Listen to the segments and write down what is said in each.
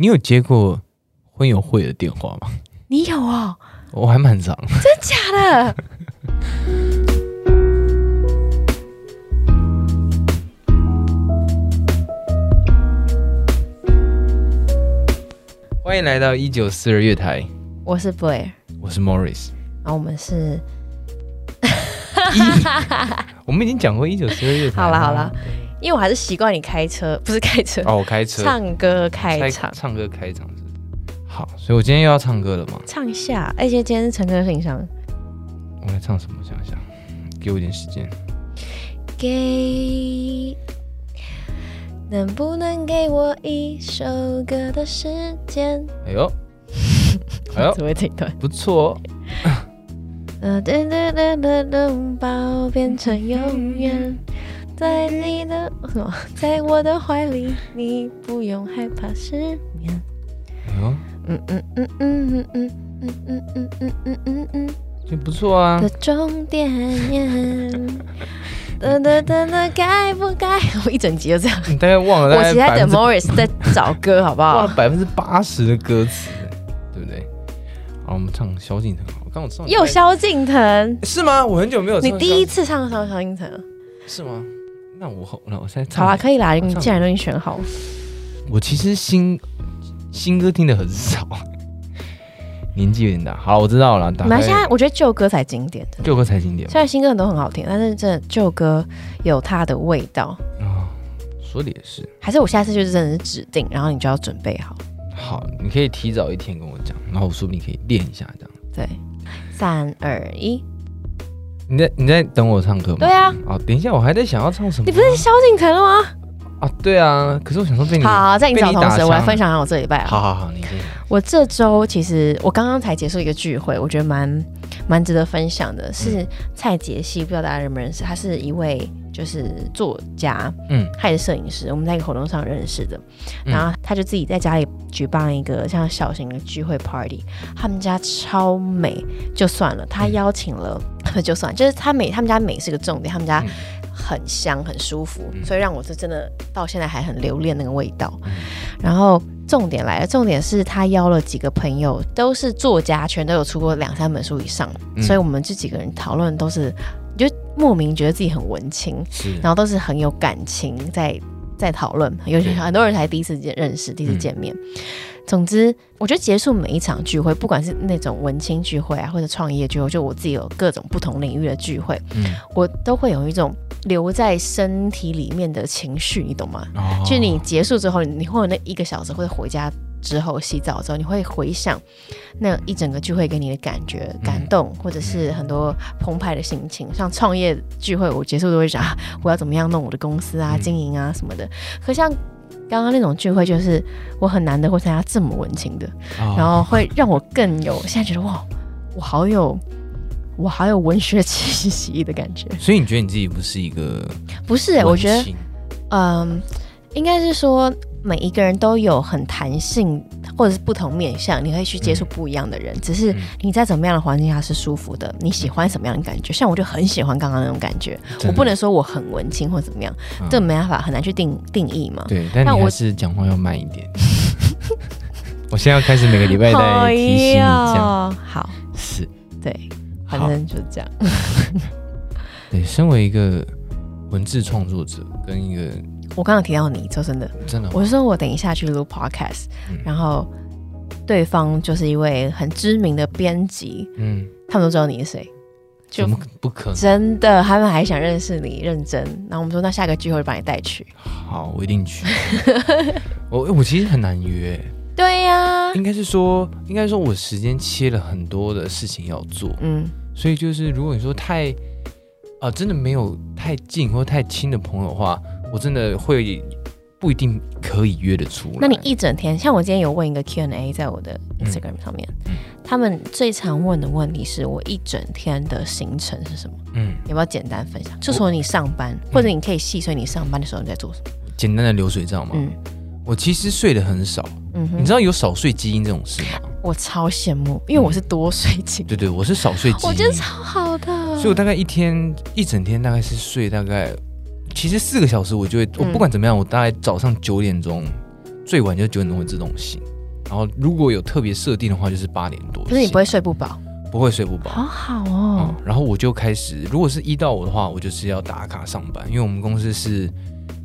你有接过婚友会的电话吗？你有哦？我还蛮常。真假的？欢迎来到一九四二月台，我是 Blair，我是 Morris。然后我们是 我们已经讲过一九四二月台。好了好了，因为我还是习惯你开车，不是开车，哦，我开车唱歌开开场，唱歌开场是好，所以我今天又要唱歌了嘛？唱一下。而且今天是陈歌信箱，我来唱什么？想想，给我一点时间。给，能不能给我一首歌的时间？哎呦，哎呦，怎么会这一段？不错哦。呃，噔噔噔噔噔，把变成永远，在你的什么，在我的怀里，你不用害怕失眠。嗯嗯嗯嗯嗯嗯嗯嗯嗯嗯嗯嗯嗯这不错啊的。终点。噔噔噔噔，该不该？我一整集就这样。你大概忘了我其实在等 Morris 在找歌，好不好？忘了百分之八十的歌词，对不对？好，我们唱萧敬腾好。我刚我唱又萧敬腾，是吗？我很久没有唱你第一次唱萧萧敬腾，是吗？那我好，那我现在唱。好啦，可以啦，你既然都已经选好了，我其实新新歌听的很少，年纪有点大。好，我知道了。打开蛮现在我觉得旧歌才经典的，旧歌才经典嘛虽然新歌很多很好听，但是这旧歌有它的味道。啊，说的也是。还是我下次就是真的是指定，然后你就要准备好。好，你可以提早一天跟我讲，然后我说不定可以练一下这样。对，三二一，你在你在等我唱歌吗？对啊，哦，等一下，我还在想要唱什么啊。你不是萧敬腾了吗？啊？对啊，可是我想说被你好，在你找同时，我来分享一下我这礼拜啊。好好好，你。我这周其实我刚刚才结束一个聚会，我觉得蛮蛮值得分享的，是蔡杰希，不知道大家认不认识？他是一位就是作家，嗯他也是摄影师，我们在一个活动上认识的。嗯然后他就自己在家里举办一个像小型的聚会 party，他们家超美，就算了，他嗯邀请了，就算，就是他美，他们家美是个重点，他们家嗯。很香很舒服，嗯。所以让我是真的到现在还很留恋那个味道。嗯。然后重点来了，重点是他邀了几个朋友，都是作家，全都有出过两三本书以上，嗯。所以我们这几个人讨论都是，就莫名觉得自己很文青，然后都是很有感情在在讨论，尤其很多人才第一次见认识，第一次见面。总之，我觉得结束每一场聚会，不管是那种文青聚会啊，或者创业聚会，就我自己有各种不同领域的聚会，嗯，我都会有一种留在身体里面的情绪，你懂吗？哦就是你结束之后，你会有那一个小时，或者回家之后洗澡之后，你会回想那一整个聚会给你的感觉、感动，或者是很多澎湃的心情。像创业聚会，我结束都会想、啊，我要怎么样弄我的公司啊、嗯经营啊什么的。可像刚刚那种聚会，就是我很难得会参加这么文青的，哦然后会让我更有现在觉得哇，我好有。我好有文学气息的感觉，所以你觉得你自己不是一个不是、欸？我觉得嗯，应该是说每一个人都有很弹性或者是不同面向，你可以去接触不一样的人。只是嗯你在怎么样的环境下是舒服的，你喜欢什么样的感觉？像我就很喜欢刚刚那种感觉，我不能说我很文青或怎么样，嗯这没办法，很难去定定义嘛。对，但那我你还是讲话要慢一点。我现在要开始每个礼拜好再提醒你这样，好，是对，反。正就这样。对，身为一个文字创作者跟一个我刚刚提到你，说真的，真的吗，我是说我等一下去录 podcast，、嗯然后对方就是一位很知名的编辑，嗯，他们都知道你是谁。就不可能？真的，他们还想认识你，认真。然后我们说，那下个聚会把你带去。好，我一定去。我我其实很难约，对呀、应该是说，应该说我时间切了很多的事情要做，嗯，所以就是如果你说太啊、真的没有太近或太亲的朋友的话，我真的会不一定可以约得出来。那你一整天，像我今天有问一个 Q&A 在我的 Instagram 上面，嗯他们最常问的问题是我一整天的行程是什么？嗯，要不要简单分享？就说你上班，或者你可以细说你上班的时候你在做什么。简单的流水账吗。嗯我其实睡得很少，嗯哼，你知道有少睡基因这种事吗？我超羡慕，因为我是多睡型，对对，我是少睡基因，我觉得超好的。所以我大概一天一整天大概是睡大概，其实四个小时我就会，我嗯不管怎么样，我大概早上九点钟最晚就九点钟会自动醒，然后如果有特别设定的话，就是八点多醒。可是你不会睡不饱，不会睡不饱。好好嗯哦，，然后我就开始，如果是一到五的话，我就是要打卡上班，因为我们公司是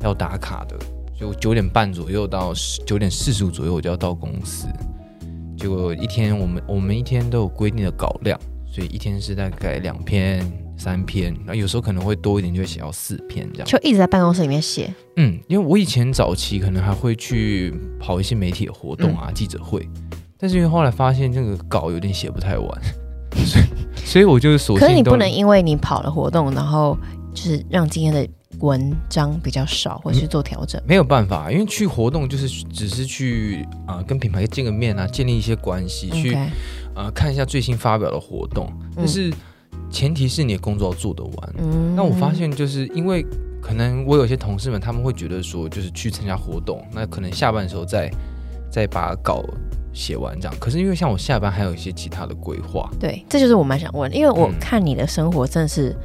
要打卡的，就九点半左右到九点四十五左右我就要到公司。结果一天我们我们一天都有规定的稿量，所以一天是大概两篇、三篇，然后有时候可能会多一点，就会写到四篇这样。就一直在办公室里面写，嗯，因为我以前早期可能还会去跑一些媒体的活动嗯啊、记者会，但是因为后来发现这个稿有点写不太完，所以 所以我就索性可是你不能因为你跑了活动，然后就是让今天的文章比较少，或者去做调整。没有办法，因为去活动就是只是去啊、跟品牌见个面啊，建立一些关系，去啊、看一下最新发表的活动，但是前提是你的工作要做得完。嗯那我发现就是因为可能我有些同事们他们会觉得说，就是去参加活动，那可能下班的时候再再把稿写完这样。可是因为像我下班还有一些其他的规划，对，这就是我蛮想问，因为我嗯看你的生活真的是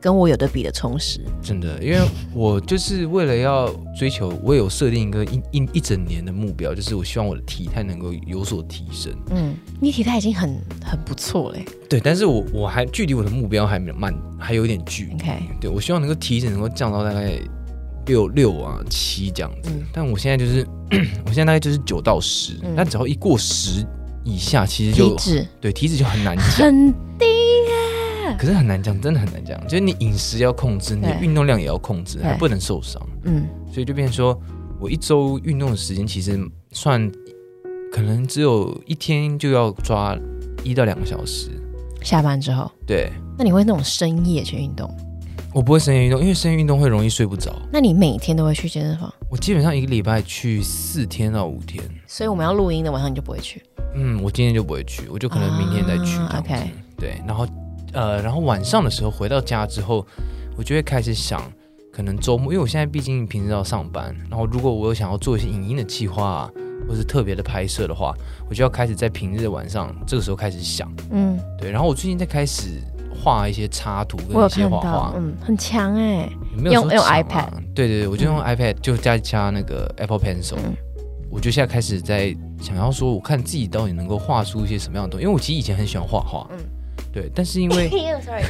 跟我有的比的充实。真的，因为我就是为了要追求，我有设定一个一一一整年的目标，就是我希望我的体态能够有所提升。嗯，你体态已经很很不错嘞。对，但是我我还距离我的目标还没有慢，还有一点距离。OK，对我希望能够体脂能够降到大概六六啊七这样子，嗯但我现在就是 我现在大概就是九到十、嗯但只要一过十以下，其实就体脂对体脂就很难减，可是很难讲，真的很难讲，就是你饮食要控制，你的运动量也要控制，还不能受伤，嗯，所以就变成说我一周运动的时间其实算可能只有一天就要抓一到两个小时，下班之后，对那你会那种深夜去运动？我不会深夜运动，因为深夜运动会容易睡不着。那你每天都会去健身房？我基本上一个礼拜去四天到五天。所以我们要录音的晚上你就不会去？嗯，我今天就不会去，我就可能明天再去。OK 对，然后呃，然后晚上的时候回到家之后，我就会开始想，可能周末，因为我现在毕竟平时要上班，然后如果我有想要做一些影音的计划啊，或是特别的拍摄的话，我就要开始在平日的晚上这个时候开始想。嗯，对，然后我最近在开始画一些插图跟一些画。画，，嗯，很强哎、没有用用说抢啊。iPad 对对对，我就用嗯。iPad 就加加那个 Apple Pencil，、嗯。我就现在开始在想要说，我看自己到底能够画出一些什么样的东西，因为我其实以前很喜欢画画，嗯对，但是因为 呦，sorry，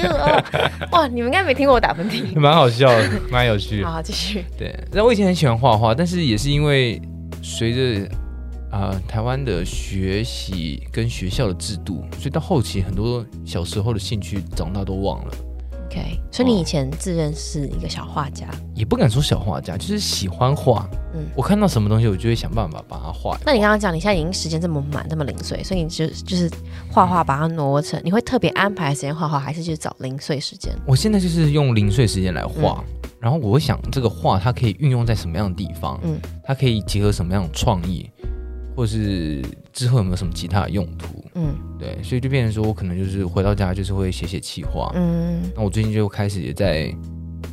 哇，你们应该没听过我打喷嚏。蛮好笑的，蛮有趣的，好，继续。对。然后我以前很喜欢画画，但是也是因为随着啊、呃台湾的学习跟学校的制度，所以到后期很多小时候的兴趣长大都忘了。OK，所以你以前自认是一个小画家，也不敢说小画家，就是喜欢画。嗯我看到什么东西，我就会想办法把它画。那你刚刚讲你现在已经时间这么满，这么零碎，所以你就就是画画把它挪成，你会特别安排时间画画，还是去找零碎时间？我现在就是用零碎时间来画，嗯然后我会想这个画它可以运用在什么样的地方，嗯它可以结合什么样的创意，或是之后有没有什么其他的用途？嗯对，所以就变成说我可能就是回到家就是会写写企划。嗯，那我最近就开始也在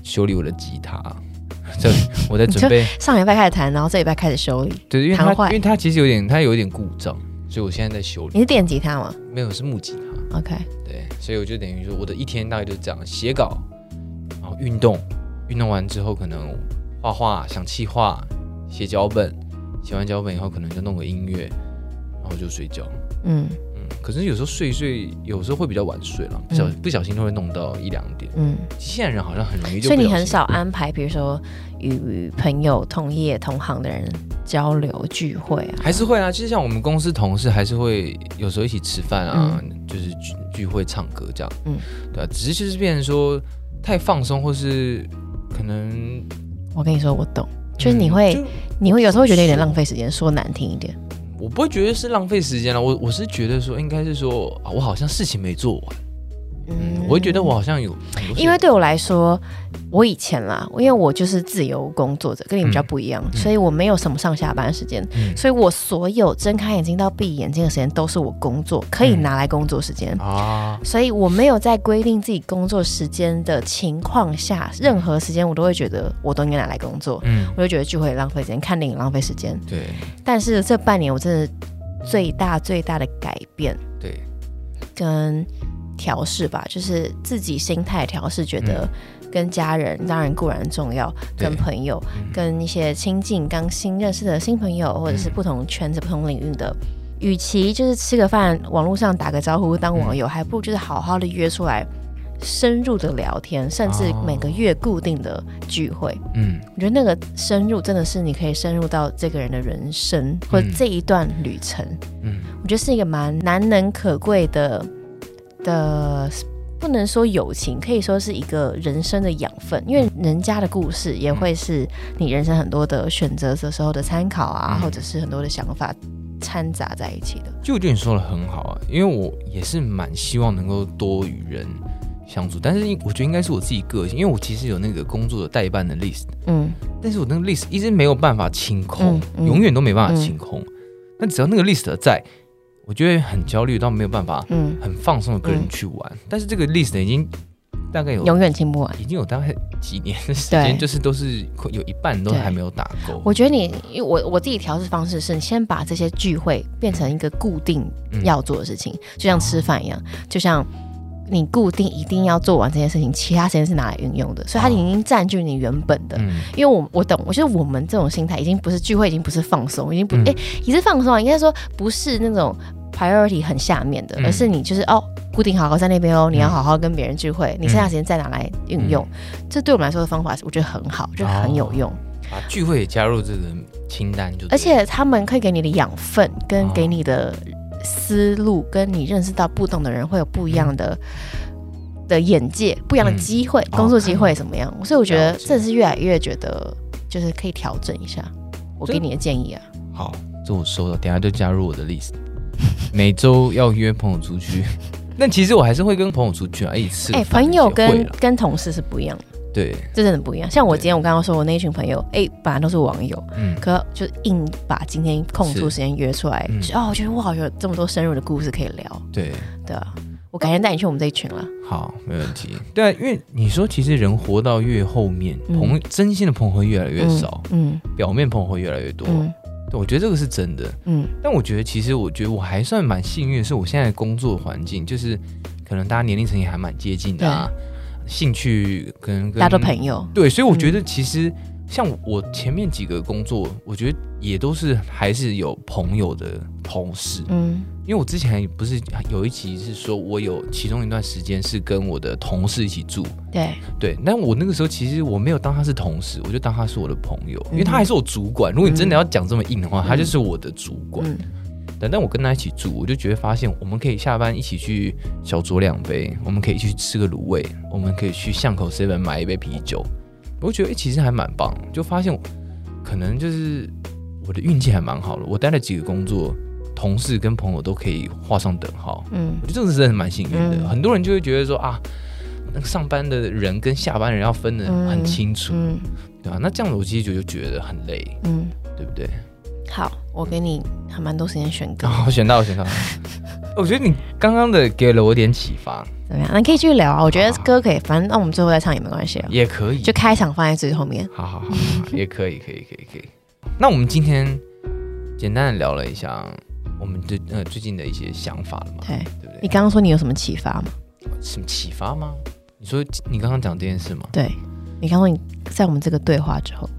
修理我的吉他，这我在准备，上礼拜开始弹，然后这礼拜开始修理。对，因为它因为它其实有点它有一点故障，所以我现在在修理。你是电吉他吗没有是木吉他，？OK，对，所以我就等于说我的一天大概就是这样写稿，然后运动，运动完之后可能画画、想气画、写脚本，写完脚本以后可能就弄个音乐，然后就睡觉。嗯嗯，可是有时候睡一睡，有时候会比较晚睡了，不小、不小心都会弄到一两点。嗯，现在人好像很容易就，所以你很少。安排，比如说与朋友、同业、同行的人交流聚会啊。还是会啊，其实像我们公司同事还是会有时候一起吃饭啊，就是聚聚会唱歌这样，嗯嗯，对啊，只是就是变成说太放松，或是可能我跟你说，我懂，就是你会、嗯你会有时候会觉得有点浪费时间，说难听一点。我不会觉得是浪费时间了，我我是觉得说应该是说啊，我好像事情没做完，嗯，我会觉得我好像有因为对我来说，我以前啦，因为我就是自由工作者，跟你比较不一样，嗯。所以我没有什么上下班时间，嗯。所以我所有睁开眼睛到闭眼睛的时间都是我工作可以嗯拿来工作时间。啊，所以我没有在规定自己工作时间的情况下，任何时间我都会觉得我都应该拿来工作，嗯，我就觉得聚会浪费时间，看电影浪费时间。对。但是这半年我真的最大最大的改变对，跟调试吧，就是自己心态调试，觉得跟家人当然固然重要，跟朋友，嗯。跟一些亲近刚新认识的新朋友，或者是不同圈子、不同领域的。与其就是吃个饭，网络上打个招呼当网友，还不如就是好好的约出来，深入的聊天，甚至哦每个月固定的聚会。嗯，我觉得那个深入真的是你可以深入到这个人的人生或者这一段旅程，嗯。我觉得是一个蛮难能可贵的的，不能说友情，可以说是一个人生的养分，因为人家的故事也会是你人生很多的选择的时候的参考啊，嗯。或者是很多的想法掺杂在一起的。就我觉得你说的很好啊，因为我也是蛮希望能够多与人相处，但是我觉得应该是我自己个性，因为我其实有那个工作的代办的 list，嗯。但是我那个 list 一直没有办法清空，嗯嗯。永远都没办法清空。那只要那个 list 在，我就会很焦虑到没有办法嗯，很放松的跟人去玩。但是这个 list 已经大概有永远听不完。已经有大概几年的时间，就是都是有一半都对还没有打勾。我觉得你，因为我我自己调试方式是，你先把这些聚会变成一个固定嗯要做的事情，就像吃饭一样，就像你固定一定要做完这件事情，其他时间是拿来运用的，所以它已经占据你原本的。嗯。因为我我懂，我觉得我们这种心态已经不是聚会，已经不是放松，已经不嗯。哎、也是放松啊，应该说不是那种 priority 很下面的，嗯。而是你就是哦固定好好在那边哦，你要好好跟别人聚会，你剩下时间再拿来运用，嗯。这对我们来说的方法，我觉得很好，就很有用。把聚会也加入这个清单就而且他们可以给你的养分，跟哦。给你的思路，跟你认识到不同的人会有不一样的、的眼界，不一样的嗯机会，哦工作机会怎么样？所以我觉得这是越来越觉得，就是可以调整一下。我给你的建议啊，好，这我收到，等下就加入我的 list。每周要约朋友出去，但其实我还是会跟朋友出去啊，一起吃哎、饭朋友跟跟同事是不一样的，对，这真的不一样。像我今天我刚刚说我那一群朋友，哎、本来都是网友，嗯，可就硬把今天空出时间约出来，嗯就哦，我觉得哇，有这么多深入的故事可以聊，对，对啊。我改天带你去我们这一群了。好，没问题。对啊，因为你说其实人活到越后面，嗯朋真心的朋友会越来越少，嗯表面朋友会越来越多。嗯对，我觉得这个是真的。嗯但我觉得其实我觉得我还算蛮幸运的是，我现在的工作环境就是可能大家年龄层也还蛮接近的啊，兴趣跟跟大家都朋友。对，所以我觉得其实像我前面几个工作，我觉得也都是还是有朋友的同事，嗯。因为我之前不是有一集是说我有其中一段时间是跟我的同事一起住，对，对，但我那个时候其实我没有当他是同事，我就当他是我的朋友，因为嗯他还是我主管。如果你真的要讲这么硬的话，他就是我的主管。嗯但但我跟他一起住，我就觉得发现我们可以下班一起去小酌两杯，我们可以去吃个卤味，我们可以去巷口 seven 买一杯啤酒。我觉得、欸其实还蛮棒，就发现可能就是我的运气还蛮好的。我待了几个工作，同事跟朋友都可以画上等号。嗯我觉得这个是真的蛮幸运的。嗯很多人就会觉得说啊，那个上班的人跟下班人要分的很清楚，嗯对吧、那这样子我其实就就觉得很累，嗯，对不对？好，我给你还蛮多时间选歌然，后选到我选到，我觉得你刚刚的给了我点启发，怎么样？那你可以继续聊啊，我觉得歌可以，反正那我们最后再唱也没关系啊，也可以，就开场放在最后面。好好好，也可以，可以，可以，可以。那我们今天简单的聊了一下我们最呃最近的一些想法了嘛，对对不对？你刚刚说你有什么启发吗？什么启发吗？你说你刚刚讲这件事吗？对，你刚刚说你在我们这个对话之后，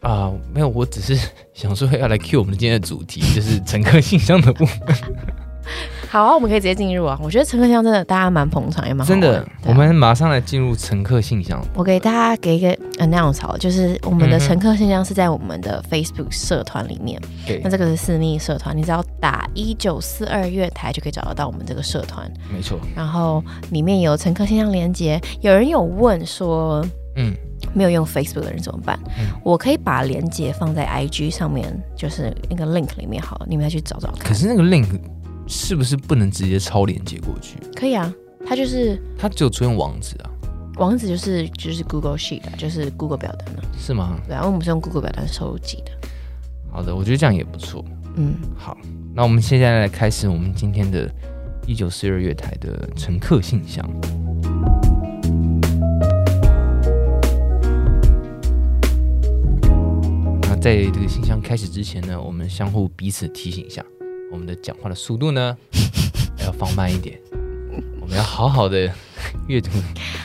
啊、没有，我只是 想说要来 cue 我们今天的主题，就是乘客信箱的部分。好啊，我们可以直接进入啊。我觉得乘客信箱真的大家蛮捧场，也蛮好真的啊，我们马上来进入乘客信箱。我给大家给一个 announce 好，就是我们的乘客信箱是在我们的 Facebook 社团里面。对那，这个是私密社团，你只要打一九四二月台就可以找得到我们这个社团。没错，然后里面有乘客信箱连接。有人有问说，嗯，没有用 Facebook 的人怎么办？嗯我可以把连接放在 IG 上面，就是那个 link 里面好了，你们再去找找看。可是那个 link 是不是不能直接抄连接过去？可以啊，它就是它只有出现网址啊，网址就是就是 Google Sheet，啊就是 Google 表单啊。是吗？对啊，我们是用 Google 表单收集的。好的，我觉得这样也不错。嗯，好，那我们现在来开始我们今天的一九四二月台的乘客信箱。在这个信箱开始之前呢，我们相互彼此提醒一下，我们的讲话的速度呢 要放慢一点。我们要好好的阅读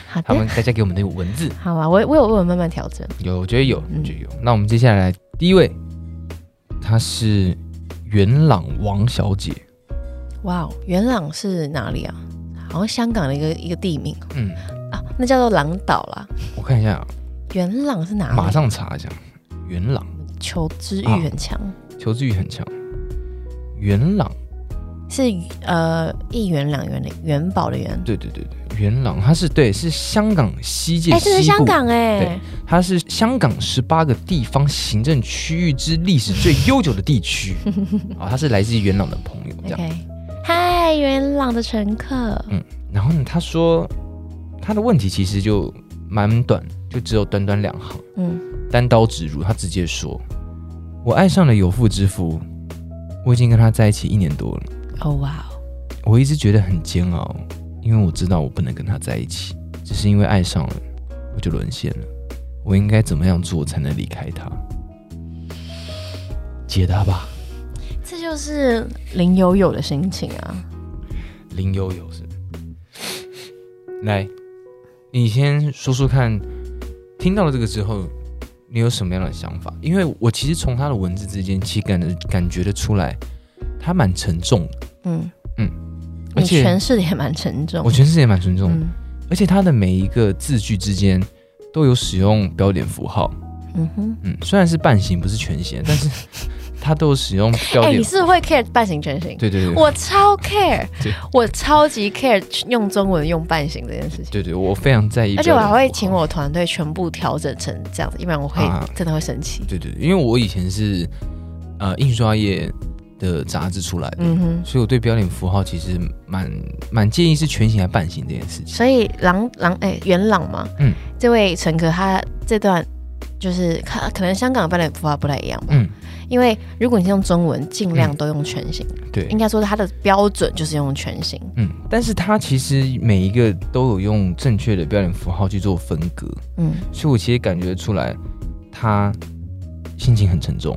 好他们的，大家给我们的文字。好啊，我我有我有慢慢调整。有，我觉得有，嗯我觉得有。那我们接下来第一位，她是元朗王小姐。哇哦，元朗是哪里啊？好像香港的一个一个地名嗯，啊，那叫做朗岛啦。我看一下啊，元朗是哪里？马上查一下。元朗，求知欲啊很强，求知欲很强。元朗，是呃一元两元的元宝的元。对对对对，元朗，它是对，是香港西界哎，这是香港哎对。它是香港十八个地方行政区域之历史最悠久的地区。啊，他是来自于元朗的朋友，这样。OK，嗨，元朗的乘客。嗯然后呢，他说他的问题其实就蛮短，就只有短短两行，嗯，单刀直入。他直接说：“我爱上了有妇之夫，我已经跟他在一起一年多了。哦哇哦，我一直觉得很煎熬，因为我知道我不能跟他在一起，只是因为爱上了，我就沦陷了。我应该怎么样做才能离开他？解答吧，这就是林有有的心情啊。林悠悠是。来，你先说说看，听到了这个之后，你有什么样的想法？因为我其实从他的文字之间，其实感得感觉得出来，他蛮沉重的，嗯嗯，而且诠释的也蛮沉重。我诠释也蛮沉重的，嗯而且他的每一个字句之间都有使用标点符号，嗯哼。嗯，虽然是半形不是全形，但是他都有使用标哎、点。你是会 care 半形全形？对对对，我超 care，我超级 care 用中文用半形这件事情。对对，我非常在意，而且我还会请。我团队全部调整成这样子，要不然我会啊真的会生气。对对，因为我以前是呃印刷业的杂志出来的，嗯哼，所以我对标点符号其实蛮蛮建议是全形还半形这件事情。所以朗朗哎元朗嘛，嗯，这位乘客他这段就是可可能香港的标点符号不太一样吧，嗯，因为如果你是用中文，尽量都用全形，对。应，该说它的标准就是用全形。嗯，但是它其实每一个都有用正确的标点符号去做分隔，嗯，所以我其实感觉出来他心情很沉重，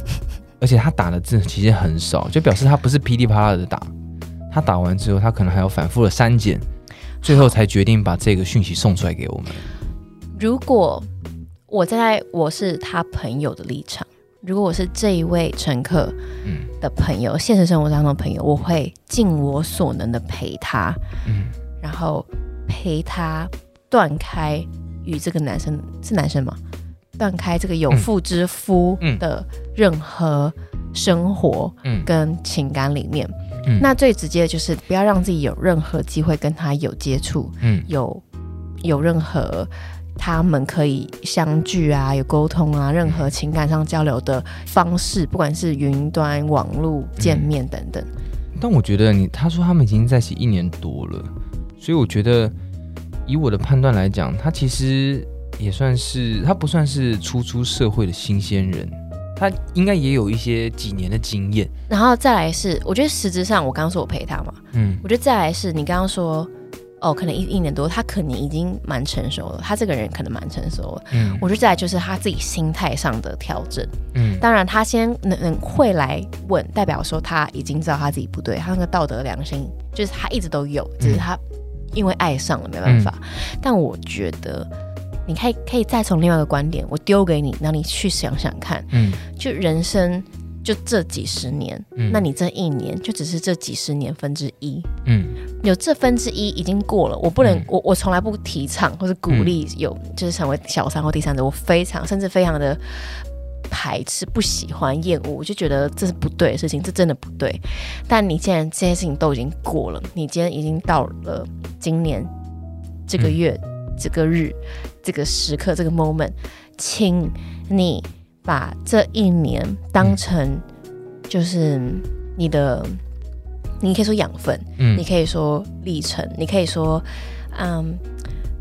而且他打的字其实很少，就表示他不是噼里啪啦的打，他打完之后他可能还要反复的删减，最后才决定把这个讯息送出来给我们。如果我站在我是他朋友的立场，如果我是这一位乘客嗯。的朋友，现实生活当中的朋友，我会尽我所能的陪他，嗯，然后陪他断开与这个男生是男生吗？断开这个有妇之夫嗯。的任何生活嗯。跟情感里面。嗯。那最直接的就是不要让自己有任何机会跟他有接触，嗯。有有任何他们可以相聚啊，有沟通啊，任何情感上交流的方式，不管是云端、网络见面等等。但我觉得你他说他们已经在一起一年多了，所以我觉得以我的判断来讲，他其实也算是他不算是初出社会的新鲜人，他应该也有一些几年的经验。然后再来是，我觉得实质上我刚刚说我陪他嘛，嗯我觉得再来是你刚刚说。哦，可能一一年多，他可能已经蛮成熟了。他这个人可能蛮成熟了。嗯我觉得再来就是他自己心态上的调整。嗯当然，他先能能会来问，代表说他已经知道他自己不对，他那个道德良心就是他一直都有，只是他因为爱上了没办法。但我觉得你可以可以再从另外一个观点，我丢给你，让你去想想看，嗯就人生就这几十年，嗯。那你这一年就只是这几十年分之一，嗯。有这分之一已经过了，我不能，嗯。我我从来不提倡或者鼓励有、就是成为小三或第三者，我非常甚至非常的排斥、不喜欢、厌恶，我就觉得这是不对的事情，这真的不对。但你既然这些事情都已经过了，你今天已经到了今年这个月、这个日、这个时刻、这个 moment，请你把这一年当成就是你的，你可以说养分。嗯你可以说历程，你可以说，嗯，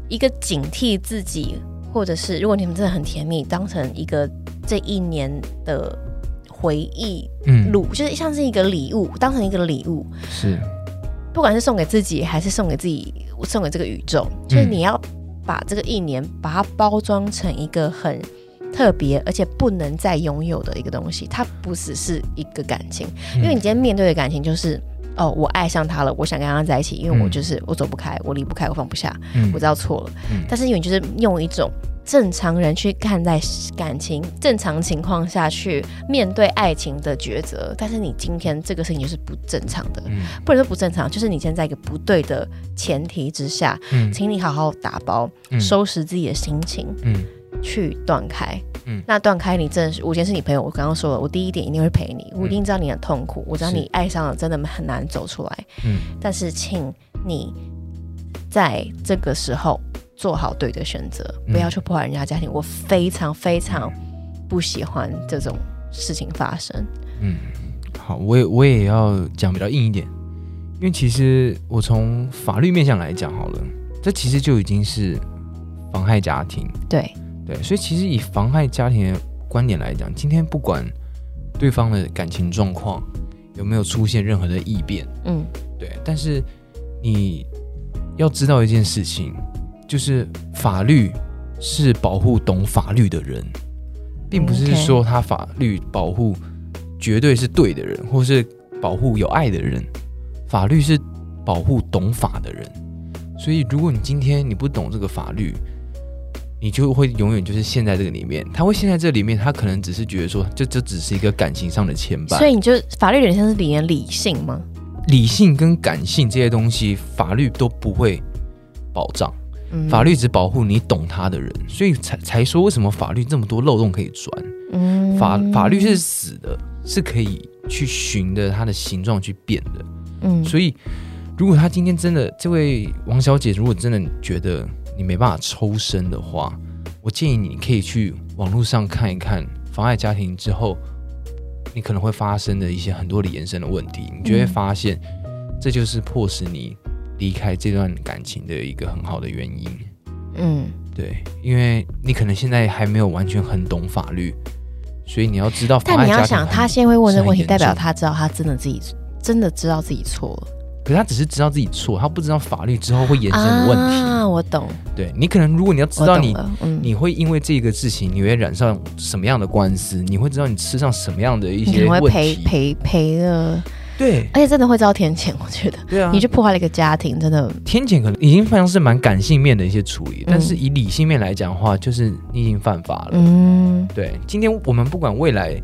一个警惕自己，或者是如果你们真的很甜蜜，当成一个这一年的回忆嗯录，就是像是一个礼物，当成一个礼物，是不管是送给自己，还是送给自己，送给这个宇宙，就是你要把这个一年把它包装成一个很。特别而且不能再拥有的一个东西，它不只是一个感情，因为你今天面对的感情就是哦，我爱上他了，我想跟他在一起，因为我嗯。就是我走不开，我离不开，我放不下，嗯。我知道错了。嗯。但是因为你就是用一种正常人去看待感情，正常情况下去面对爱情的抉择，但是你今天这个事情就是不正常的，嗯。不能说不正常，就是你现在在一个不对的前提之下，嗯。请你好好打包，嗯。收拾自己的心情，嗯去断开。嗯那断开你真的是，我先是你朋友，我刚刚说了，我第一点一定会陪你，我一定知道你的痛苦，我知道你爱上了真的很难走出来，嗯但是请你在这个时候做好对的选择，嗯不要去破坏人家家庭。我非常非常不喜欢这种事情发生。嗯，好，我也我也要讲比较硬一点，因为其实我从法律面向来讲好了，这其实就已经是妨害家庭。对，对，所以其实以妨害家庭的观点来讲，今天不管对方的感情状况有没有出现任何的异变，嗯。对，但是你要知道一件事情，就是法律是保护懂法律的人，并不是说他法律保护绝对是对的人，或是保护有爱的人，法律是保护懂法的人。所以，如果你今天你不懂这个法律，你就会永远就是陷在这个里面。他会陷在这里面，他可能只是觉得说，这这只是一个感情上的牵绊。所以你就法律有点像是理理性吗？理性跟感性这些东西，法律都不会保障，嗯法律只保护你懂他的人，所以才才说为什么法律这么多漏洞可以钻。嗯法法律是死的，是可以去循着它的形状去变的。嗯所以，如果他今天真的这位王小姐，如果真的觉得你没办法抽身的话，我建议你可以去网络上看一看妨碍家庭之后，你可能会发生的一些很多的延伸的问题，你就会嗯发现，这就是迫使你离开这段感情的一个很好的原因。嗯对，因为你可能现在还没有完全很懂法律，所以你要知道但你要想，他先会问这个问题，代表他知道他真的自己真的知道自己错了可是他只是知道自己错，他不知道法律之后会衍生的问题。啊，我懂，对你可能，如果你要知道你你会因为这个事情，你会染上什么样的官司，你会知道你吃上什么样的一些问能会赔题。赔赔的，对而且真的会遭天谴，我觉得。对啊，你去破坏了一个家庭，真的，天谴可能已经非常是蛮感性面的一些处理，嗯但是以理性面来讲的话，就是你已经犯法了。嗯对，今天我们不管未来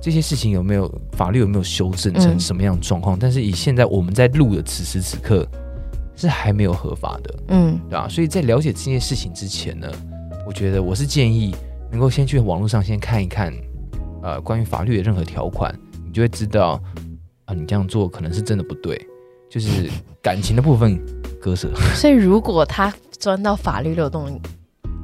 这些事情有没有法律有没有修正成嗯什么样的状况，但是以现在我们在录的此时此刻是还没有合法的。嗯对吧、所以在了解这件事情之前呢，我觉得我是建议能够先去网络上先看一看，呃，关于法律的任何条款，你就会知道啊，你这样做可能是真的不对，就是感情的部分割舍。所以如果他钻到法律漏洞，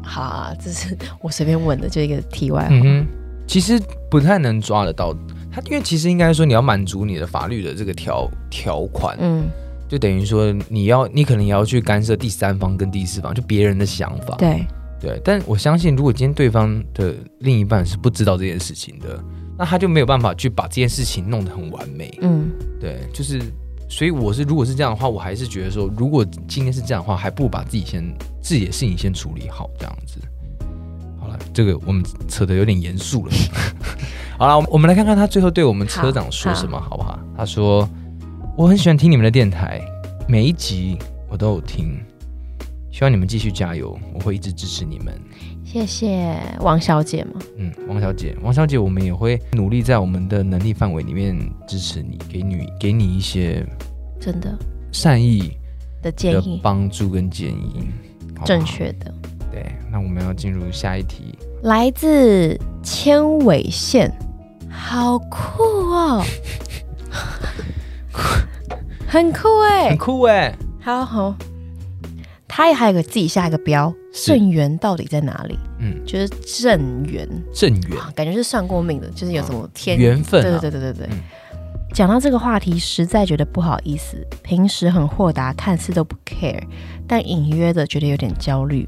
好啊，这是我随便问的，就一个题外话。其实不太能抓得到他，因为其实应该说你要满足你的法律的这个条条款，嗯，就等于说你要你可能也要去干涉第三方跟第四方，就别人的想法。对，对，但我相信，如果今天对方的另一半是不知道这件事情的，那他就没有办法去把这件事情弄得很完美。嗯对，就是，所以我是如果是这样的话，我还是觉得说，如果今天是这样的话，还不如把自己先自己的事情先处理好，这样子。这个我们扯得有点严肃了。好了，我们来看看他最后对我们车长说什么，好不好？他说：“我很喜欢听你们的电台，每一集我都有听，希望你们继续加油，我会一直支持你们。”谢谢王小姐嘛。嗯，王小姐，王小姐，我们也会努力在我们的能力范围里面支持你，给你给你一些真的善意的建议帮助跟建议，正。确的，对，那我们要进入下一题。来自千尾线，好酷哦，很酷哎、很酷哎，好好，他也还有个自己下一个标，是。正缘到底在哪里？嗯，就是正缘，正缘。啊感觉是算过命的，就是有什么天缘分啊，对对对对对。嗯。讲到这个话题，实在觉得不好意思。平时很豁达，看似都不 care，但隐约的觉得有点焦虑。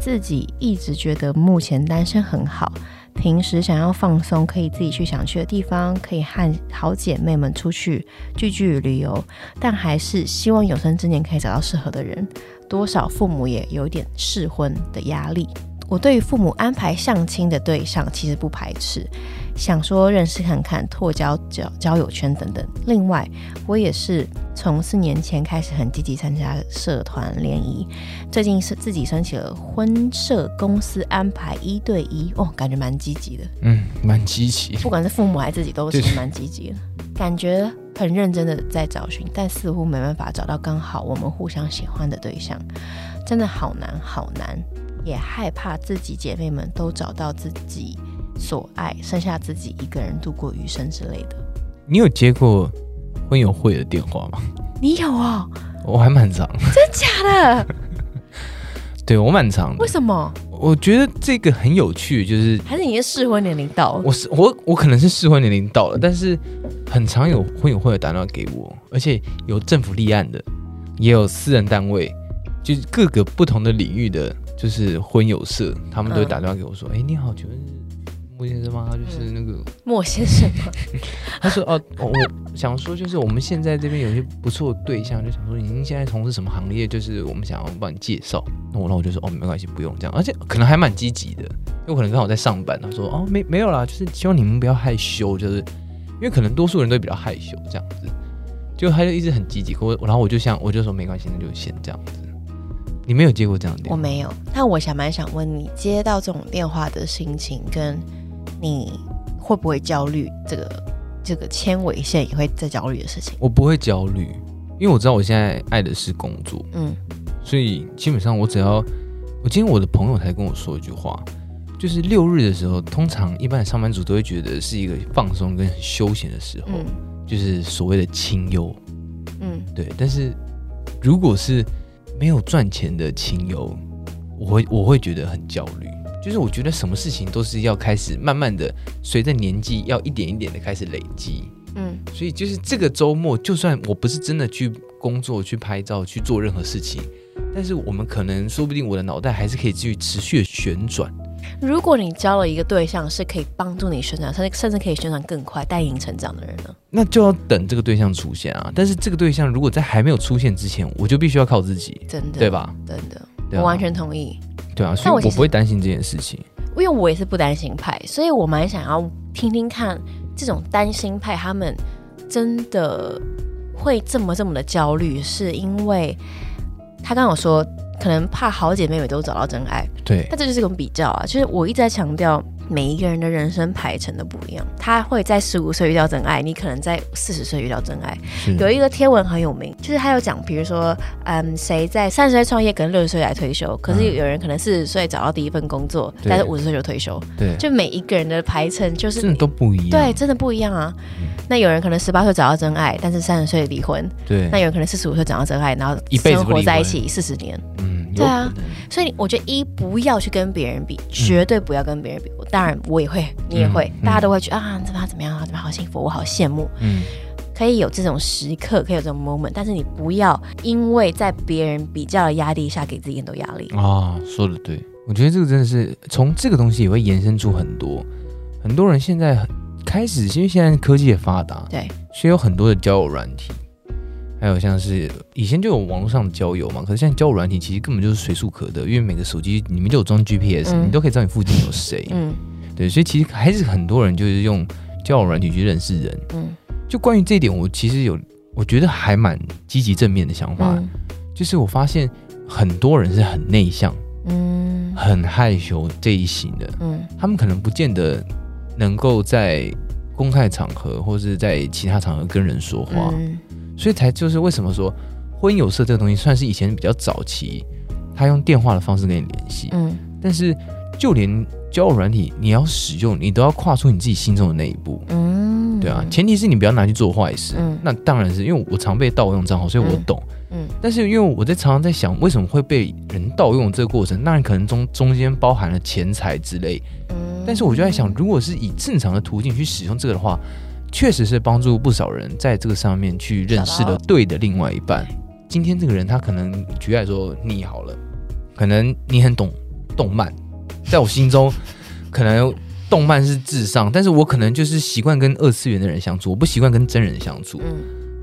自己一直觉得目前单身很好，平时想要放松，可以自己去想去的地方，可以和好姐妹们出去聚聚旅游，但还是希望有生之年可以找到适合的人。多少父母也有点适婚的压力。我对于父母安排相亲的对象其实不排斥，想说认识看看，拓交交交友圈等等。另外，我也是从四年前开始很积极参加社团联谊，最近是自己申请了婚社公司安排一对一，哦，感觉蛮积极的。嗯，蛮积极。不管是父母还是自己，都就是是蛮积极的，感觉很认真的在找寻，但似乎没办法找到刚好我们互相喜欢的对象，真的好难好难，也害怕自己姐妹们都找到自己所爱，剩下自己一个人度过余生之类的。你有接过婚友会的电话吗？你有哦？我还蛮长，真假的？对我蛮长的为。什么？我觉得这个很有趣，就是还是你的适婚年龄到了？我是我我可能是适婚年龄到了，但是很常有婚友会的打电话给我，而且有政府立案的，也有私人单位，就是各个不同的领域的，就是婚友社，他们都会嗯打电话给我说：“哎、你好，请问是莫先生吗？就是那个，莫先生吗？他 说哦，我我想说，就是我们现在这边有些不错的对象，就想说您现在从事什么行业，就是我们想要帮你介绍。那我那我就说哦，没关系，不用这样，而且可能还蛮积极的，因为我可能刚好在上班，他说哦，没没有啦，就是希望你们不要害羞，就是因为可能多数人都比较害羞这样子，就他就一直很积极，可我然后我就想我就说没关系，那就先这样子。你没有接过这样的电话？我没有，那我想蛮想问你，接到这种电话的心情，跟你会不会焦虑？这个这个纤维线也会在焦虑的事情。我不会焦虑，因为我知道我现在爱的是工作，嗯所以基本上我只要，我今天我的朋友才跟我说一句话，就是六日的时候，通常一般的上班族都会觉得是一个放松跟很休闲的时候，嗯就是所谓的清幽，嗯，对。但是如果是没有赚钱的亲友，我会我会觉得很焦虑。就是我觉得什么事情都是要开始慢慢的，随着年纪要一点一点的开始累积。嗯所以就是这个周末，就算我不是真的去工作、去拍照、去做任何事情，但是我们可能说不定我的脑袋还是可以继续持续的旋转。如果你交了一个对象是可以帮助你宣传，甚至甚至可以宣传更快、带领成长的人呢？那就要等这个对象出现啊！但是这个对象如果在还没有出现之前，我就必须要靠自己，真的，对？吧？真的，啊我完全同意。对啊，所以我不会担心这件事情。因为我也是不担心派，所以我蛮想要听听看这种担心派他们真的会这么这么的焦虑，是因为他刚刚有说可能怕好姐妹们都找到真爱，对，但这就是一种比较啊，就是我一直在强调。每一个人的人生排程都不一样，他会在十五岁遇到真爱，你可能在四十岁遇到真爱。有一个贴文很有名，就是他有讲，比如说，嗯，谁在三十岁创业，可能六十岁来退休，可是嗯有人可能四十岁找到第一份工作，对但是五十岁就退休。对，就每一个人的排程就是真的都不一样。对，真的不一样啊。那有人可能十八岁找到真爱，但是三十岁离婚；对那有人可能四十五岁找到真爱，然后一辈子生活在一起四十年。嗯，有对啊所以我觉得一不要去跟别人比，绝对不要跟别人比。当然我也会，你也会，嗯。大家都会觉得啊，怎么样怎么样啊，怎么样好幸福，我好羡慕。嗯，可以有这种时刻，可以有这种 moment，但是你不要因为在别人比较的压力下给自己很多压力。啊，说的对，我觉得这个真的是从这个东西也会延伸出很多，很多人现在很开始，因为现在科技也发达，对，所以有很多的交友软体，还有像是以前就有网络上的交友嘛，可是现在交友软体其实根本就是随处可得，因为每个手机里面就有装 GPS，、嗯。你都可以知道你附近有谁，嗯。对，所以其实还是很多人就是用交友软体去认识人。嗯。就关于这一点，我其实有我觉得还蛮积极正面的想法，嗯。就是我发现很多人是很内向、嗯。很害羞这一型的，嗯。他们可能不见得能够在公开场合或是在其他场合跟人说话，嗯所以才就是为什么说婚友社这个东西算是以前比较早期，他用电话的方式跟你联系，嗯但是就连交友软体你要使用，你都要跨出你自己心中的那一步。嗯，对啊，前提是你不要拿去做坏事。嗯那当然是因为我常被盗用账号，所以我嗯懂。嗯但是因为我在常常在想，为什么会被人盗用这个过程？当然可能中中间包含了钱财之类。嗯但是我就在想，如果是以正常的途径去使用这个的话，确实是帮助不少人在这个上面去认识了对的另外一半。今天这个人他可能举例来说你好了，可能你很懂动漫，在我心中可能动漫是至上，但是我可能就是习惯跟二次元的人相处，我不习惯跟真人相处。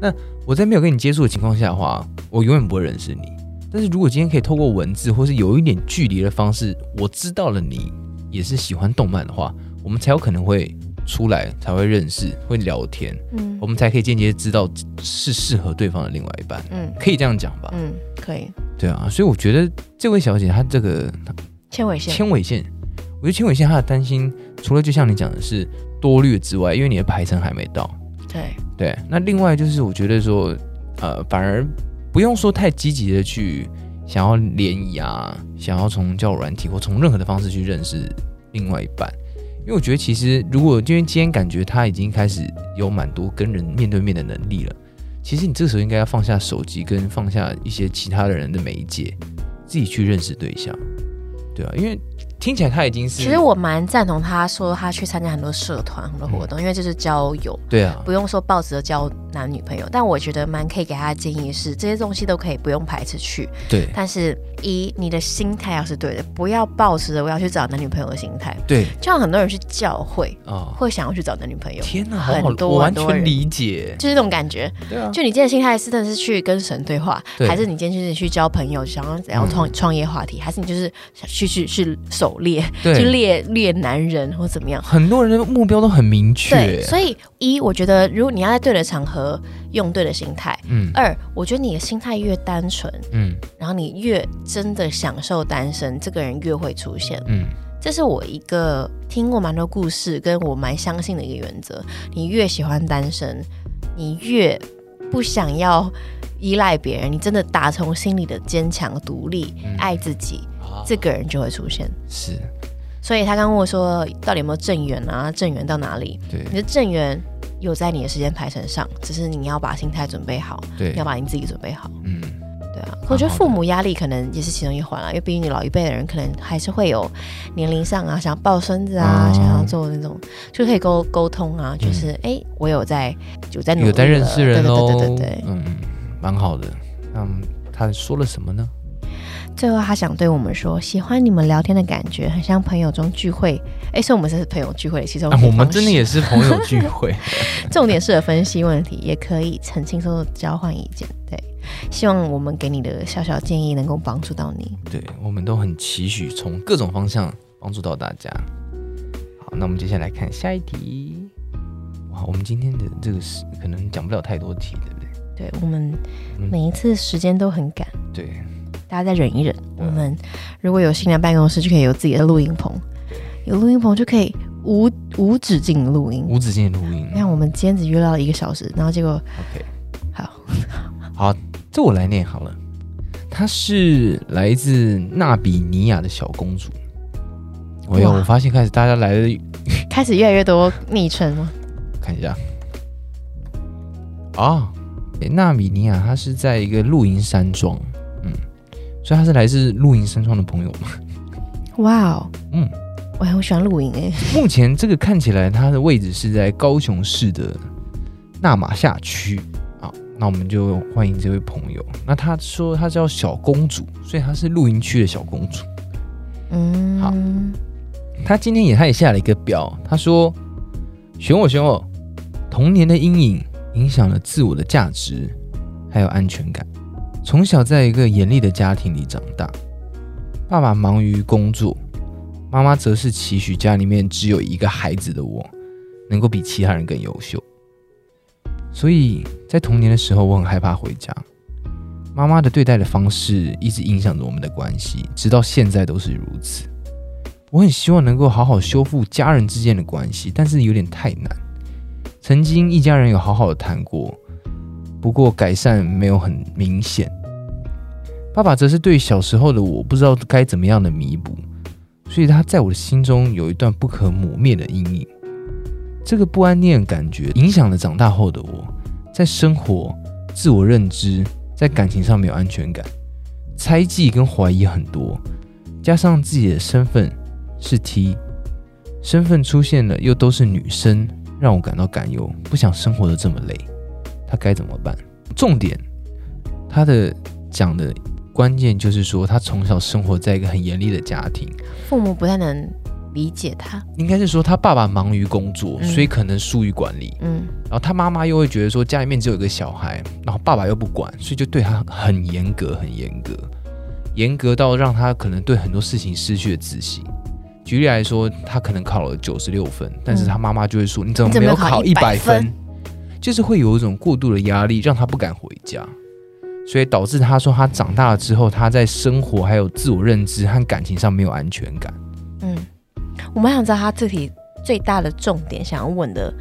嗯我在没有跟你接触的情况下的话，我永远不会认识你。但是如果今天可以透过文字或是有一点距离的方式，我知道了你也是喜欢动漫的话，我们才有可能会出来，才会认识，会聊天，嗯。我们才可以间接知道是适合对方的另外一半，嗯。可以这样讲吧？嗯，可以。对啊，所以我觉得这位小姐她这个纤维线，纤维线，我觉得纤维线她的担心，除了就像你讲的是多虑之外，因为你的排程还没到，对，对，那另外就是我觉得说，呃，反而不用说太积极的去想要联谊啊，想要从交友软体或从任何的方式去认识另外一半，因为我觉得其实如果因为今天感觉他已经开始有蛮多跟人面对面的能力了，其实你这时候应该要放下手机，跟放下一些其他的人的媒介，自己去认识对象，对啊，因为听起来他已经是，其实我蛮赞同他说他去参加很多社团、很多活动，因为这是交友，对啊，不用说抱着交男女朋友。但我觉得蛮可以给他的建议是，这些东西都可以不用排斥去，对。但是一你的心态要是对的，不要抱持着我要去找男女朋友的心态。对。就像很多人去教会啊，会想要去找男女朋友，天哪，好好很，多我完全理解，就是这种感觉。对啊，就你今天的心态是真的是去跟神对话，对。还是你今天就是去交朋友，想要怎样创创业话题，还是你就是想去去去狩猎，去对。猎猎男人或怎么样？很多人的目标都很明确，对，所以一，我觉得如果你要在对的场合用对的心态；嗯二，我觉得你的心态越单纯，嗯然后你越真的享受单身，这个人越会出现。嗯，这是我一个听过蛮多故事，跟我蛮相信的一个原则。你越喜欢单身，你越不想要依赖别人，你真的打从心里的坚强、独立、嗯爱自己，啊这个人就会出现。是所以他刚问我说，到底有没有正缘啊？正缘到哪里？对你的正缘有在你的时间排程上，只是你要把心态准备好，对要把你自己准备好。嗯对啊，我觉得父母压力可能也是其中一环啊，因为毕竟你老一辈的人可能还是会有年龄上啊，想要抱孙子啊，哦想要做那种，就可以沟沟通啊，就是哎、诶我有在有在努力有在认识人对对对对对。嗯，蛮好的。嗯，他说了什么呢？最后他想对我们说，喜欢你们聊天的感觉，很像朋友中聚会。哎，所以我们这是朋友聚会的其中啊我们真的也是朋友聚会，重点是分析问题，也可以很轻松的交换意见。对，希望我们给你的小小建议能够帮助到你。对我们都很期许从各种方向帮助到大家。好，那我们接下来看下一题。哇，我们今天的这个是可能讲不了太多题，对不对？对我们嗯每一次时间都很赶。对，大家再忍一忍。我们如果有新的办公室，就可以有自己的录音棚，有录音棚就可以无无止境的录音。无止境的录音你。看，我们今天只约到一个小时，然后结果 OK，好，好，这我来念好了。她是来自纳比尼亚的小公主。我有，我发现开始大家来的 开始越来越多昵称了。看一下。啊，诶纳米尼亚，她是在一个露营山庄，嗯，所以他是来自露营山庄的朋友吗。哇哦，嗯，我很喜欢露营哎。目前这个看起来它的位置是在高雄市的纳马夏区啊。那我们就欢迎这位朋友。那他说他叫小公主，所以她是露营区的小公主。嗯，好他今天也他也下了一个表，他说：“选我选我，童年的阴影影响了自我的价值，还有安全感。从小在一个严厉的家庭里长大，爸爸忙于工作，妈妈则是期许家里面只有一个孩子的我，能够比其他人更优秀。所以在童年的时候，我很害怕回家。妈妈的对待的方式一直影响着我们的关系，直到现在都是如此。我很希望能够好好修复家人之间的关系，但是有点太难。曾经一家人有好好的谈过，不过改善没有很明显。爸爸则是对小时候的我不知道该怎么样的弥补，所以他在我的心中有一段不可磨灭的阴影。这个不安念感觉影响了长大后的我，在生活、自我认知、在感情上没有安全感，猜忌跟怀疑很多，加上自己的身份是 T，身份出现了又都是女生，让我感到担忧，不想生活的这么累，他该怎么办？重点，他的讲的关键就是说，他从小生活在一个很严厉的家庭，父母不太能理解他。应该是说他爸爸忙于工作，嗯所以可能疏于管理，嗯然后他妈妈又会觉得说家里面只有一个小孩，然后爸爸又不管，所以就对他很严格，很严格。严格到让他可能对很多事情失去了自信。举例来说，他可能考了九十六分，但是他妈妈就会说：“你怎么没有考一百分？”就是会有一种过度的压力，让他不敢回家，所以导致他说他长大了之后，他在生活还有自我认知和感情上没有安全感。嗯，我蛮想知道他这题最大的重点，想要问的，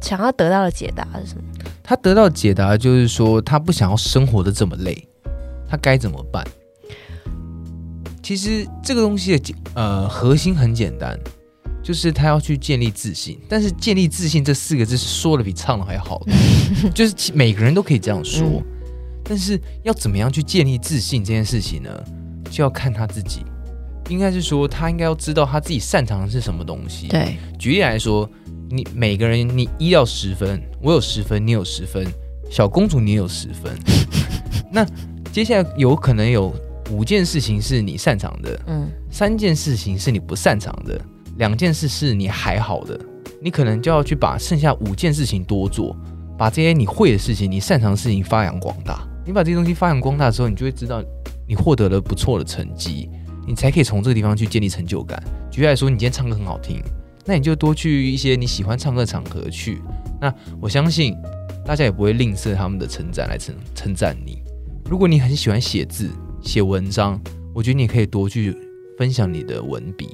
想要得到的解答是什么？他得到解答就是说，他不想要生活的这么累，他该怎么办？其实这个东西的呃核心很简单，就是他要去建立自信。但是建立自信这四个字是说的比唱的还好，就是每个人都可以这样说。但是要怎么样去建立自信这件事情呢？就要看他自己。应该是说他应该要知道他自己擅长的是什么东西。对，举例来说，你每个人你一到十分，我有十分，你有十分，小公主你也有十分。那接下来有可能有。五件事情是你擅长的，嗯，三件事情是你不擅长的，两件事是你还好的，你可能就要去把剩下五件事情多做，把这些你会的事情、你擅长的事情发扬光大。你把这些东西发扬光大之后，你就会知道你获得了不错的成绩，你才可以从这个地方去建立成就感。举例来说，你今天唱歌很好听，那你就多去一些你喜欢唱歌的场合去。那我相信大家也不会吝啬他们的称赞来称称赞你。如果你很喜欢写字。写文章，我觉得你可以多去分享你的文笔，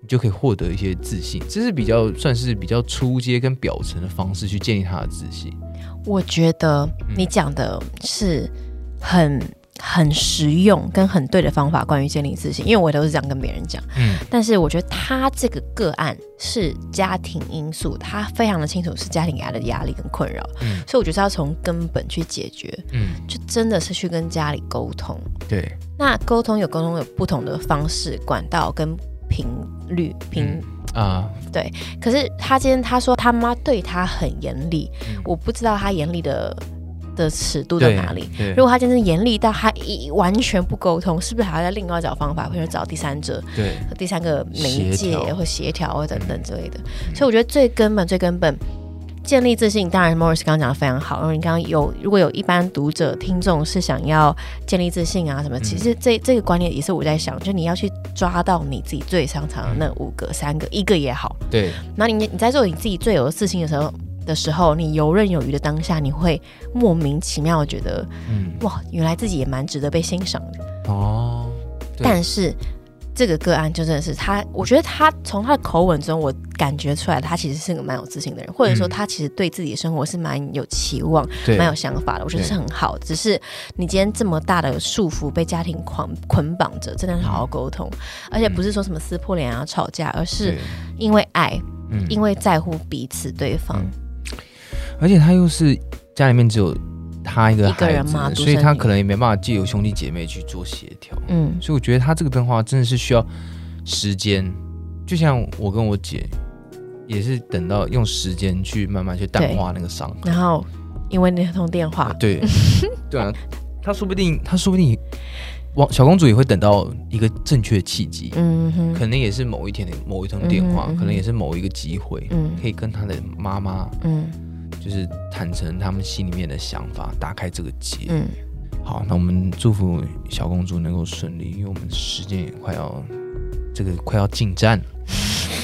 你就可以获得一些自信。这是比较算是比较初阶跟表层的方式去建立他的自信。我觉得你讲的是很。很实用跟很对的方法，关于建立自信，因为我都是这样跟别人讲。嗯，但是我觉得他这个个案是家庭因素，他非常的清楚是家庭给他的压力跟困扰，嗯，所以我觉得要从根本去解决，嗯，就真的是去跟家里沟通。对，那沟通有沟通有不同的方式、管道跟频率频啊，对。可是他今天他说他妈对他很严厉，我不知道他严厉的。的尺度在哪里？如果他真正严厉到他一完全不沟通，是不是还要再另外找方法，或者找第三者？对，第三个媒介或协调或等等之类的。所以我觉得最根本、最根本建立自信，当然 Morris 刚刚讲的非常好。因为你刚刚有如果有一般读者听众是想要建立自信啊什么，其实这这个观念也是我在想，就你要去抓到你自己最擅长的那五个、三个，一个也好。对，那你你在做你自己最有自信的时候。的时候，你游刃有余的当下，你会莫名其妙的觉得，嗯，哇，原来自己也蛮值得被欣赏的哦。但是这个个案就真的是他，我觉得他从他的口吻中，我感觉出来他其实是个蛮有自信的人，或者说他其实对自己的生活是蛮有期望、蛮有想法的。我觉得是很好。只是你今天这么大的束缚，被家庭捆捆绑着，真的是好好沟通，而且不是说什么撕破脸啊、吵架，而是因为爱，因为在乎彼此对方。而且他又是家里面只有他一个孩子，所以他可能也没办法借由兄弟姐妹去做协调。嗯，所以我觉得他这个电话真的是需要时间，就像我跟我姐也是等到用时间去慢慢去淡化那个伤。然后因为那通电话，对。对啊，他说不定他说不定王小公主也会等到一个正确的契机，嗯哼，可能也是某一天的某一通电话，可能也是某一个机会，嗯，可以跟他的妈妈，嗯。就是坦诚他们心里面的想法，打开这个结。嗯，好，那我们祝福小公主能够顺利，因为我们时间也快要这个快要进站了。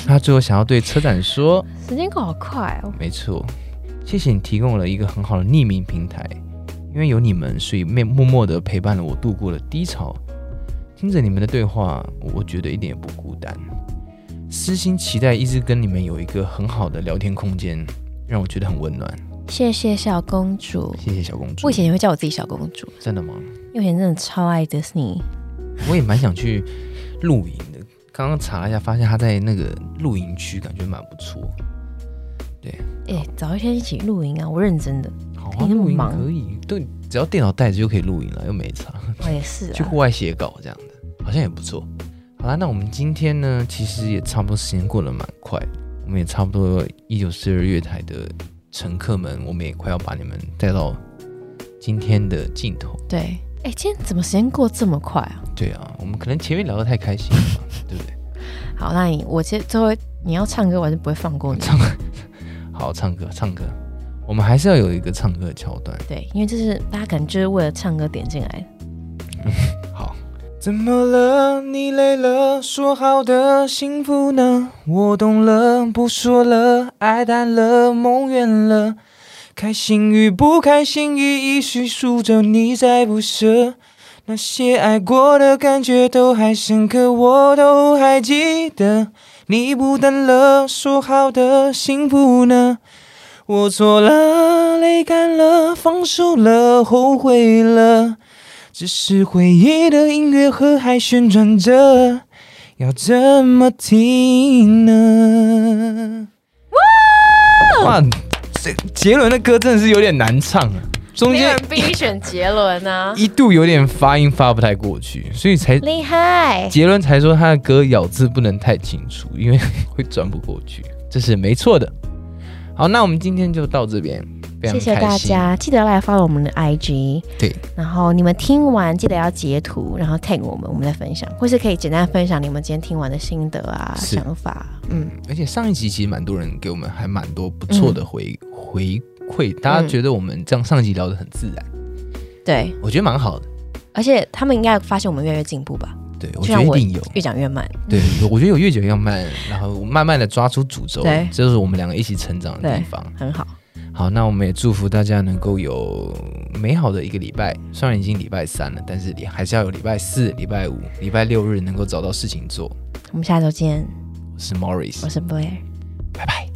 他最后想要对车展说：时间过好快哦。没错，谢谢你提供了一个很好的匿名平台，因为有你们，所以默默默的陪伴了我度过了低潮。听着你们的对话，我觉得一点也不孤单。私心期待一直跟你们有一个很好的聊天空间。让我觉得很温暖。谢谢小公主，谢谢小公主。我以前也会叫我自己小公主，真的吗？因为以前真的超爱迪士尼。我也蛮想去露营的，刚刚查了一下，发现他在那个露营区，感觉蛮不错。对，哎，早一天一起露营啊！我认真的。好啊，露营可以，对，只要电脑带着就可以露营了，又没差。我也是，去户外写稿这样的，好像也不错。好啦，那我们今天呢，其实也差不多，时间过得蛮快，我们也差不多一九四二月台的。乘客们，我们也快要把你们带到今天的尽头。对，哎，今天怎么时间过这么快啊？对啊，我们可能前面聊得太开心了，对不对？好，那你我其实最后你要唱歌，我还是不会放过你。唱，好，唱歌，唱歌，我们还是要有一个唱歌的桥段。对，因为这是大家可能就是为了唱歌点进来的。怎么了？你累了？说好的幸福呢？我懂了，不说了，爱淡了，梦远了，开心与不开心一一叙述着，你在不舍。那些爱过的感觉都还深刻，我都还记得。你不等了，说好的幸福呢？我错了，泪干了，放手了，后悔了。只是回忆的音乐盒还旋转着，要怎么停呢？哇！这杰伦的歌真的是有点难唱啊，中没有间人逼你选杰伦啊，一度有点发音发不太过去，所以才厉害！杰伦才说他的歌咬字不能太清楚，因为 会转不过去，这是没错的。好，那我们今天就到这边，谢谢。大家，记得来 follow 我们的 IG，对，然后你们听完记得要截图，然后 tag 我们，我们再分享，或是可以简单分享你们今天听完的心得啊、想法。嗯，而且上一集其实蛮多人给我们还蛮多不错的回、回馈，大嗯家觉得我们这样上一集聊得很自然，对，我觉得蛮好的。而且他们应该发现我们越来越进步吧，对，我觉得一定有。越讲越慢。对，我觉得有越讲越慢，然后慢慢的抓出主轴，对这就是我们两个一起成长的地方。很好，好，那我们也祝福大家能够有美好的一个礼拜。虽然已经礼拜三了，但是你还是要有礼拜四、礼拜五、礼拜六日能够找到事情做。我们下周见。我是 Morris，我是 Blair。拜拜。